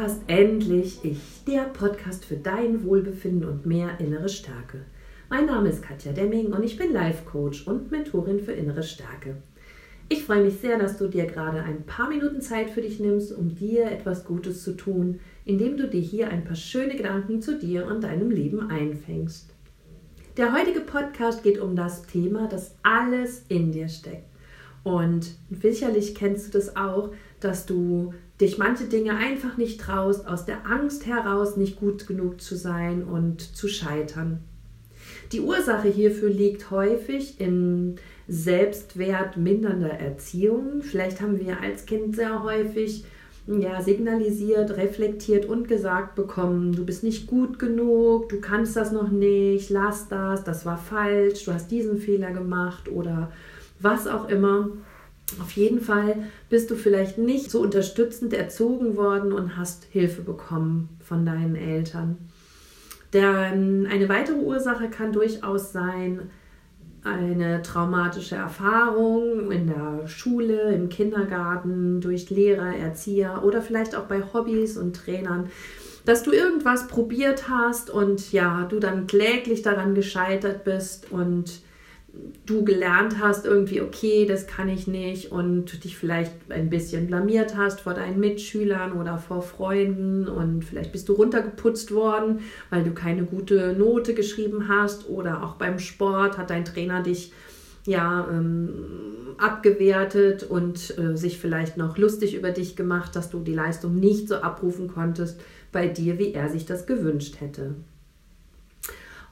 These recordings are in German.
Podcast Endlich Ich, der Podcast für dein Wohlbefinden und mehr innere Stärke. Mein Name ist Katja Demming und ich bin Life Coach und Mentorin für innere Stärke. Ich freue mich sehr, dass du dir gerade ein paar Minuten Zeit für dich nimmst, um dir etwas Gutes zu tun, indem du dir hier ein paar schöne Gedanken zu dir und deinem Leben einfängst. Der heutige Podcast geht um das Thema, das alles in dir steckt. Und sicherlich kennst du das auch, dass du dich manche Dinge einfach nicht traust, aus der Angst heraus nicht gut genug zu sein und zu scheitern. Die Ursache hierfür liegt häufig in selbstwertmindernder Erziehung. Vielleicht haben wir als Kind sehr häufig ja, signalisiert, reflektiert und gesagt bekommen, du bist nicht gut genug, du kannst das noch nicht, lass das, das war falsch, du hast diesen Fehler gemacht oder was auch immer. Auf jeden Fall bist du vielleicht nicht so unterstützend erzogen worden und hast Hilfe bekommen von deinen Eltern. Denn eine weitere Ursache kann durchaus sein, eine traumatische Erfahrung in der Schule, im Kindergarten, durch Lehrer, Erzieher oder vielleicht auch bei Hobbys und Trainern, dass du irgendwas probiert hast und ja, du dann kläglich daran gescheitert bist und du gelernt hast, irgendwie, okay, das kann ich nicht und dich vielleicht ein bisschen blamiert hast vor deinen Mitschülern oder vor Freunden und vielleicht bist du runtergeputzt worden, weil du keine gute Note geschrieben hast oder auch beim Sport hat dein Trainer dich ja ähm, abgewertet und äh, sich vielleicht noch lustig über dich gemacht, dass du die Leistung nicht so abrufen konntest bei dir, wie er sich das gewünscht hätte.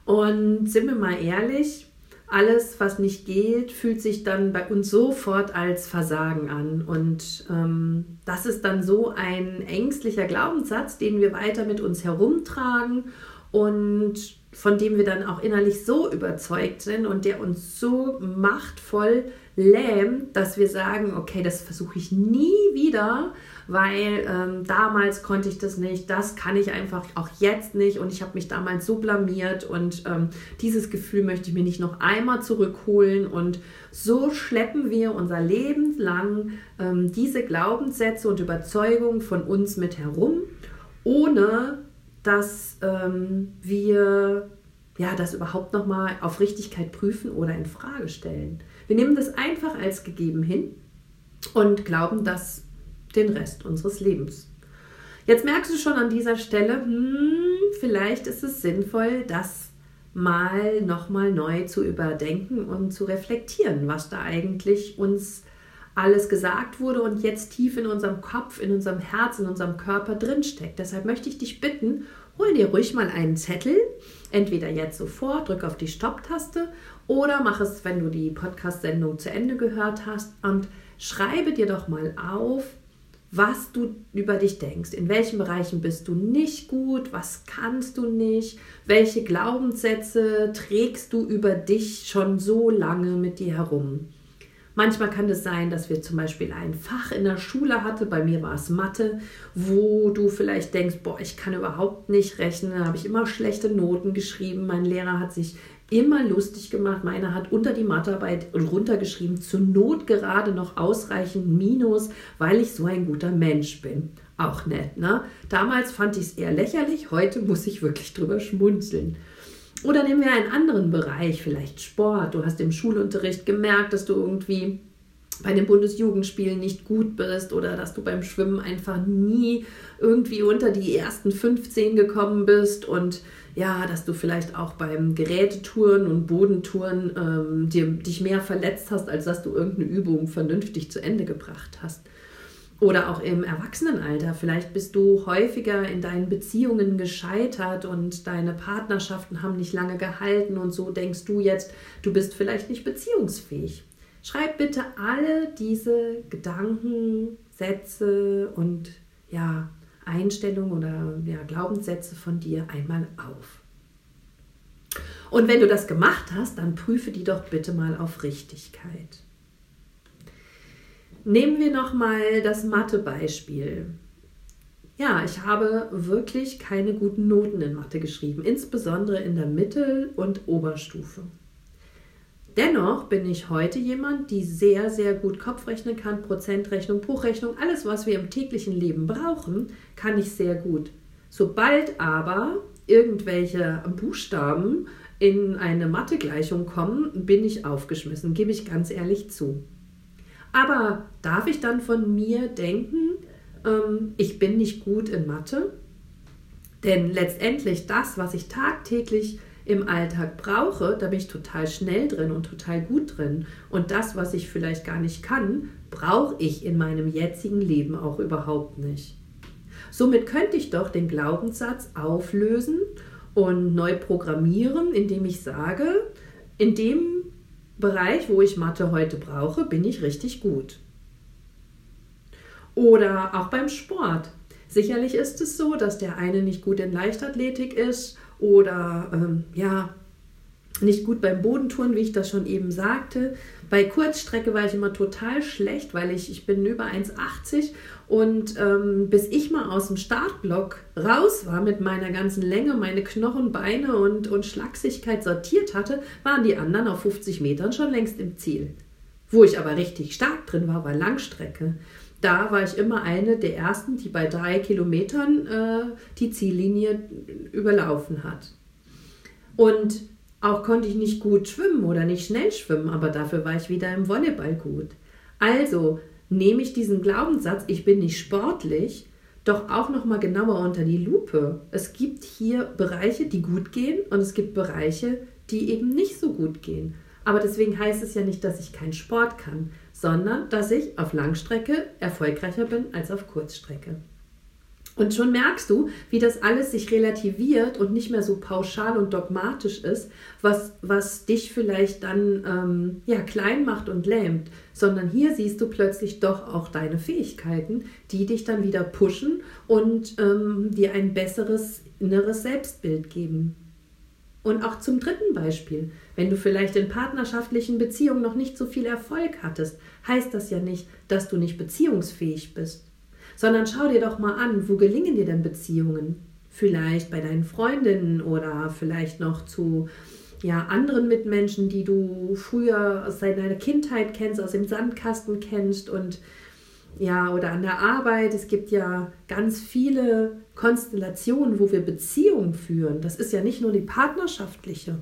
Und sind wir mal ehrlich, alles, was nicht geht, fühlt sich dann bei uns sofort als Versagen an. Und ähm, das ist dann so ein ängstlicher Glaubenssatz, den wir weiter mit uns herumtragen und von dem wir dann auch innerlich so überzeugt sind und der uns so machtvoll lähmt, dass wir sagen, okay, das versuche ich nie wieder, weil ähm, damals konnte ich das nicht, das kann ich einfach auch jetzt nicht und ich habe mich damals so blamiert und ähm, dieses Gefühl möchte ich mir nicht noch einmal zurückholen und so schleppen wir unser Leben lang ähm, diese Glaubenssätze und Überzeugungen von uns mit herum, ohne dass ähm, wir ja, das überhaupt nochmal auf Richtigkeit prüfen oder in Frage stellen. Wir nehmen das einfach als gegeben hin und glauben das den Rest unseres Lebens. Jetzt merkst du schon an dieser Stelle, hm, vielleicht ist es sinnvoll, das mal nochmal neu zu überdenken und zu reflektieren, was da eigentlich uns alles gesagt wurde und jetzt tief in unserem Kopf, in unserem Herz, in unserem Körper drinsteckt. Deshalb möchte ich dich bitten, hol dir ruhig mal einen Zettel, entweder jetzt sofort, drück auf die Stopptaste oder mach es, wenn du die Podcast-Sendung zu Ende gehört hast und schreibe dir doch mal auf, was du über dich denkst. In welchen Bereichen bist du nicht gut? Was kannst du nicht? Welche Glaubenssätze trägst du über dich schon so lange mit dir herum? Manchmal kann es sein, dass wir zum Beispiel ein Fach in der Schule hatte, bei mir war es Mathe, wo du vielleicht denkst, boah, ich kann überhaupt nicht rechnen, da habe ich immer schlechte Noten geschrieben, mein Lehrer hat sich immer lustig gemacht, meiner hat unter die Mathearbeit runtergeschrieben, zur Not gerade noch ausreichend Minus, weil ich so ein guter Mensch bin. Auch nett, ne? Damals fand ich es eher lächerlich, heute muss ich wirklich drüber schmunzeln. Oder nehmen wir einen anderen Bereich, vielleicht Sport. Du hast im Schulunterricht gemerkt, dass du irgendwie bei den Bundesjugendspielen nicht gut bist oder dass du beim Schwimmen einfach nie irgendwie unter die ersten 15 gekommen bist und ja, dass du vielleicht auch beim Gerätetouren und Bodentouren ähm, dir, dich mehr verletzt hast, als dass du irgendeine Übung vernünftig zu Ende gebracht hast. Oder auch im Erwachsenenalter. Vielleicht bist du häufiger in deinen Beziehungen gescheitert und deine Partnerschaften haben nicht lange gehalten und so denkst du jetzt, du bist vielleicht nicht beziehungsfähig. Schreib bitte alle diese Gedanken, Sätze und ja, Einstellungen oder ja, Glaubenssätze von dir einmal auf. Und wenn du das gemacht hast, dann prüfe die doch bitte mal auf Richtigkeit. Nehmen wir noch mal das Mathe-Beispiel. Ja, ich habe wirklich keine guten Noten in Mathe geschrieben, insbesondere in der Mittel- und Oberstufe. Dennoch bin ich heute jemand, die sehr, sehr gut Kopf rechnen kann, Prozentrechnung, Bruchrechnung, alles, was wir im täglichen Leben brauchen, kann ich sehr gut. Sobald aber irgendwelche Buchstaben in eine Mathegleichung kommen, bin ich aufgeschmissen, gebe ich ganz ehrlich zu. Aber darf ich dann von mir denken, ähm, ich bin nicht gut in Mathe? Denn letztendlich das, was ich tagtäglich im Alltag brauche, da bin ich total schnell drin und total gut drin. Und das, was ich vielleicht gar nicht kann, brauche ich in meinem jetzigen Leben auch überhaupt nicht. Somit könnte ich doch den Glaubenssatz auflösen und neu programmieren, indem ich sage, in dem Bereich, wo ich Mathe heute brauche, bin ich richtig gut. Oder auch beim Sport. Sicherlich ist es so, dass der eine nicht gut in Leichtathletik ist oder ähm, ja, nicht gut beim Bodentouren, wie ich das schon eben sagte. Bei Kurzstrecke war ich immer total schlecht, weil ich, ich bin über 1,80 und ähm, bis ich mal aus dem Startblock raus war mit meiner ganzen Länge, meine Knochen, Beine und, und Schlagsigkeit sortiert hatte, waren die anderen auf 50 Metern schon längst im Ziel. Wo ich aber richtig stark drin war, war Langstrecke. Da war ich immer eine der ersten, die bei drei Kilometern äh, die Ziellinie überlaufen hat. Und auch konnte ich nicht gut schwimmen oder nicht schnell schwimmen, aber dafür war ich wieder im Volleyball gut. Also nehme ich diesen Glaubenssatz, ich bin nicht sportlich, doch auch noch mal genauer unter die Lupe. Es gibt hier Bereiche, die gut gehen und es gibt Bereiche, die eben nicht so gut gehen. Aber deswegen heißt es ja nicht, dass ich keinen Sport kann, sondern dass ich auf Langstrecke erfolgreicher bin als auf Kurzstrecke. Und schon merkst du, wie das alles sich relativiert und nicht mehr so pauschal und dogmatisch ist, was, was dich vielleicht dann ähm, ja, klein macht und lähmt, sondern hier siehst du plötzlich doch auch deine Fähigkeiten, die dich dann wieder pushen und ähm, dir ein besseres inneres Selbstbild geben. Und auch zum dritten Beispiel, wenn du vielleicht in partnerschaftlichen Beziehungen noch nicht so viel Erfolg hattest, heißt das ja nicht, dass du nicht beziehungsfähig bist sondern schau dir doch mal an, wo gelingen dir denn Beziehungen? Vielleicht bei deinen Freundinnen oder vielleicht noch zu ja, anderen Mitmenschen, die du früher aus deiner Kindheit kennst, aus dem Sandkasten kennst und ja, oder an der Arbeit. Es gibt ja ganz viele Konstellationen, wo wir Beziehungen führen. Das ist ja nicht nur die partnerschaftliche.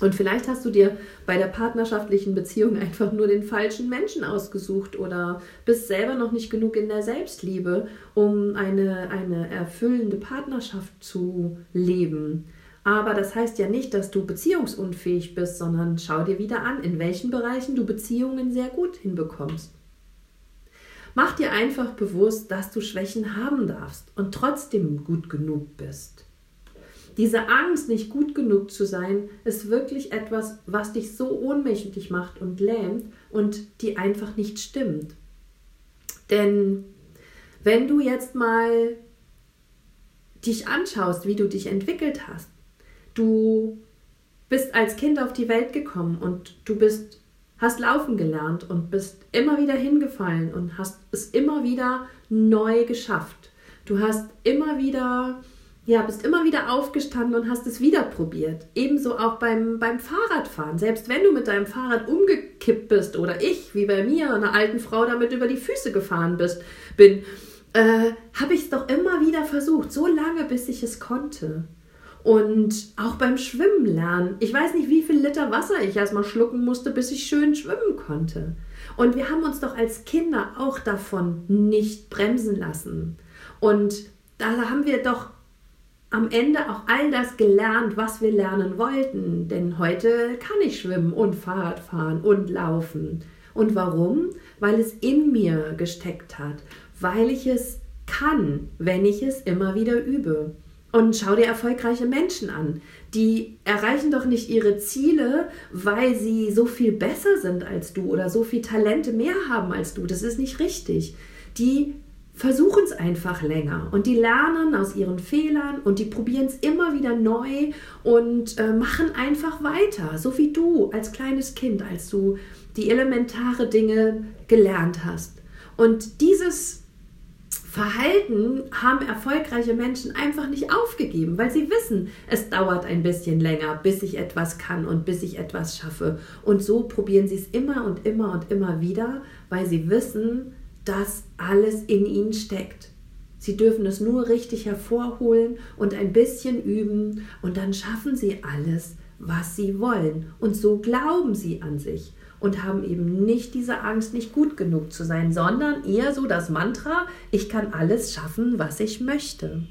Und vielleicht hast du dir bei der partnerschaftlichen Beziehung einfach nur den falschen Menschen ausgesucht oder bist selber noch nicht genug in der Selbstliebe, um eine, eine erfüllende Partnerschaft zu leben. Aber das heißt ja nicht, dass du beziehungsunfähig bist, sondern schau dir wieder an, in welchen Bereichen du Beziehungen sehr gut hinbekommst. Mach dir einfach bewusst, dass du Schwächen haben darfst und trotzdem gut genug bist. Diese Angst, nicht gut genug zu sein, ist wirklich etwas, was dich so ohnmächtig macht und lähmt und die einfach nicht stimmt. Denn wenn du jetzt mal dich anschaust, wie du dich entwickelt hast, du bist als Kind auf die Welt gekommen und du bist hast laufen gelernt und bist immer wieder hingefallen und hast es immer wieder neu geschafft. Du hast immer wieder ja, bist immer wieder aufgestanden und hast es wieder probiert. Ebenso auch beim, beim Fahrradfahren. Selbst wenn du mit deinem Fahrrad umgekippt bist oder ich, wie bei mir, einer alten Frau damit über die Füße gefahren bist, bin, äh, habe ich es doch immer wieder versucht, so lange, bis ich es konnte. Und auch beim Schwimmen lernen. Ich weiß nicht, wie viel Liter Wasser ich erstmal schlucken musste, bis ich schön schwimmen konnte. Und wir haben uns doch als Kinder auch davon nicht bremsen lassen. Und da haben wir doch am Ende auch all das gelernt, was wir lernen wollten. Denn heute kann ich schwimmen und Fahrrad fahren und laufen. Und warum? Weil es in mir gesteckt hat, weil ich es kann, wenn ich es immer wieder übe. Und schau dir erfolgreiche Menschen an. Die erreichen doch nicht ihre Ziele, weil sie so viel besser sind als du oder so viel Talente mehr haben als du. Das ist nicht richtig. Die versuchen es einfach länger und die lernen aus ihren Fehlern und die probieren es immer wieder neu und äh, machen einfach weiter, so wie du als kleines Kind, als du die elementare Dinge gelernt hast. Und dieses Verhalten haben erfolgreiche Menschen einfach nicht aufgegeben, weil sie wissen, es dauert ein bisschen länger, bis ich etwas kann und bis ich etwas schaffe. Und so probieren sie es immer und immer und immer wieder, weil sie wissen, dass alles in ihnen steckt. Sie dürfen es nur richtig hervorholen und ein bisschen üben und dann schaffen sie alles, was sie wollen. Und so glauben sie an sich und haben eben nicht diese Angst, nicht gut genug zu sein, sondern eher so das Mantra, ich kann alles schaffen, was ich möchte.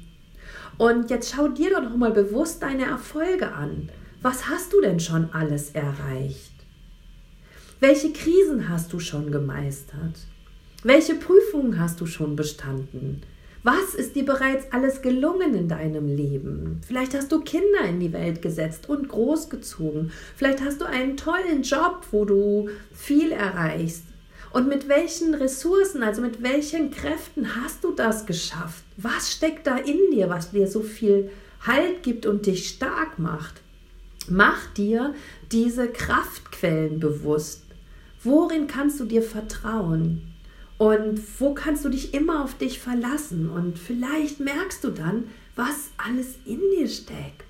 Und jetzt schau dir doch noch mal bewusst deine Erfolge an. Was hast du denn schon alles erreicht? Welche Krisen hast du schon gemeistert? Welche Prüfungen hast du schon bestanden? Was ist dir bereits alles gelungen in deinem Leben? Vielleicht hast du Kinder in die Welt gesetzt und großgezogen. Vielleicht hast du einen tollen Job, wo du viel erreichst. Und mit welchen Ressourcen, also mit welchen Kräften hast du das geschafft? Was steckt da in dir, was dir so viel Halt gibt und dich stark macht? Mach dir diese Kraftquellen bewusst. Worin kannst du dir vertrauen? Und wo kannst du dich immer auf dich verlassen? Und vielleicht merkst du dann, was alles in dir steckt.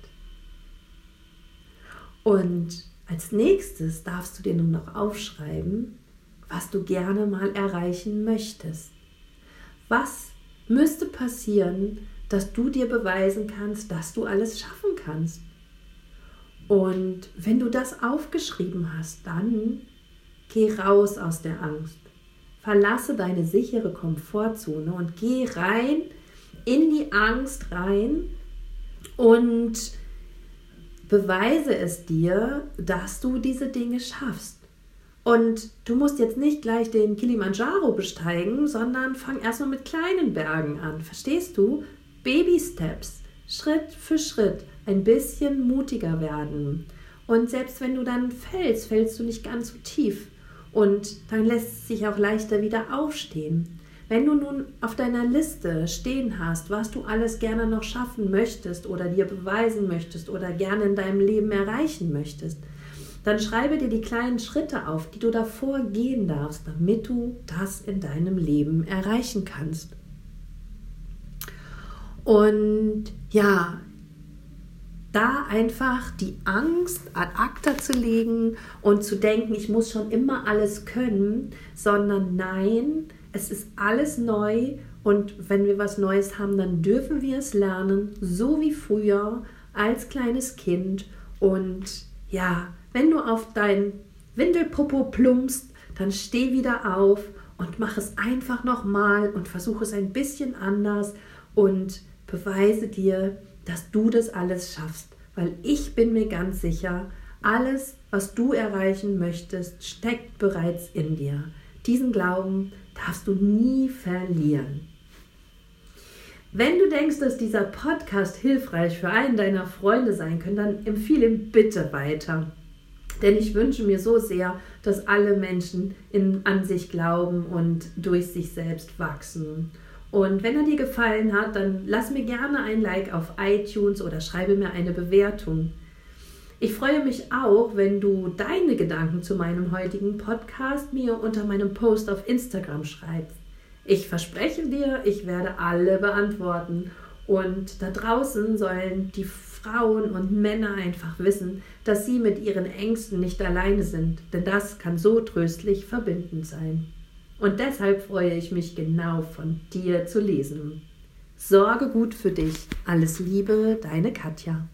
Und als nächstes darfst du dir nun noch aufschreiben, was du gerne mal erreichen möchtest. Was müsste passieren, dass du dir beweisen kannst, dass du alles schaffen kannst? Und wenn du das aufgeschrieben hast, dann geh raus aus der Angst. Verlasse deine sichere Komfortzone und geh rein in die Angst rein und beweise es dir, dass du diese Dinge schaffst. Und du musst jetzt nicht gleich den Kilimanjaro besteigen, sondern fang erstmal mit kleinen Bergen an. Verstehst du? Baby Steps, Schritt für Schritt, ein bisschen mutiger werden. Und selbst wenn du dann fällst, fällst du nicht ganz so tief. Und dann lässt es sich auch leichter wieder aufstehen. Wenn du nun auf deiner Liste stehen hast, was du alles gerne noch schaffen möchtest oder dir beweisen möchtest oder gerne in deinem Leben erreichen möchtest, dann schreibe dir die kleinen Schritte auf, die du davor gehen darfst, damit du das in deinem Leben erreichen kannst. Und ja, da einfach die Angst ad acta zu legen und zu denken, ich muss schon immer alles können, sondern nein, es ist alles neu und wenn wir was Neues haben, dann dürfen wir es lernen, so wie früher als kleines Kind. Und ja, wenn du auf dein Windelpopo plumpst, dann steh wieder auf und mach es einfach nochmal und versuche es ein bisschen anders und beweise dir, dass du das alles schaffst, weil ich bin mir ganz sicher, alles, was du erreichen möchtest, steckt bereits in dir. Diesen Glauben darfst du nie verlieren. Wenn du denkst, dass dieser Podcast hilfreich für einen deiner Freunde sein könnte, dann empfehle ihn bitte weiter. Denn ich wünsche mir so sehr, dass alle Menschen in, an sich glauben und durch sich selbst wachsen. Und wenn er dir gefallen hat, dann lass mir gerne ein Like auf iTunes oder schreibe mir eine Bewertung. Ich freue mich auch, wenn du deine Gedanken zu meinem heutigen Podcast mir unter meinem Post auf Instagram schreibst. Ich verspreche dir, ich werde alle beantworten. Und da draußen sollen die Frauen und Männer einfach wissen, dass sie mit ihren Ängsten nicht alleine sind, denn das kann so tröstlich verbindend sein. Und deshalb freue ich mich genau von dir zu lesen. Sorge gut für dich. Alles Liebe, deine Katja.